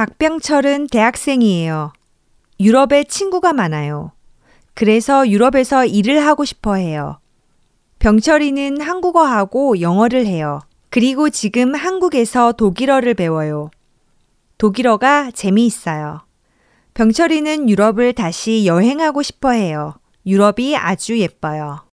박병철은 대학생이에요. 유럽에 친구가 많아요. 그래서 유럽에서 일을 하고 싶어 해요. 병철이는 한국어하고 영어를 해요. 그리고 지금 한국에서 독일어를 배워요. 독일어가 재미있어요. 병철이는 유럽을 다시 여행하고 싶어 해요. 유럽이 아주 예뻐요.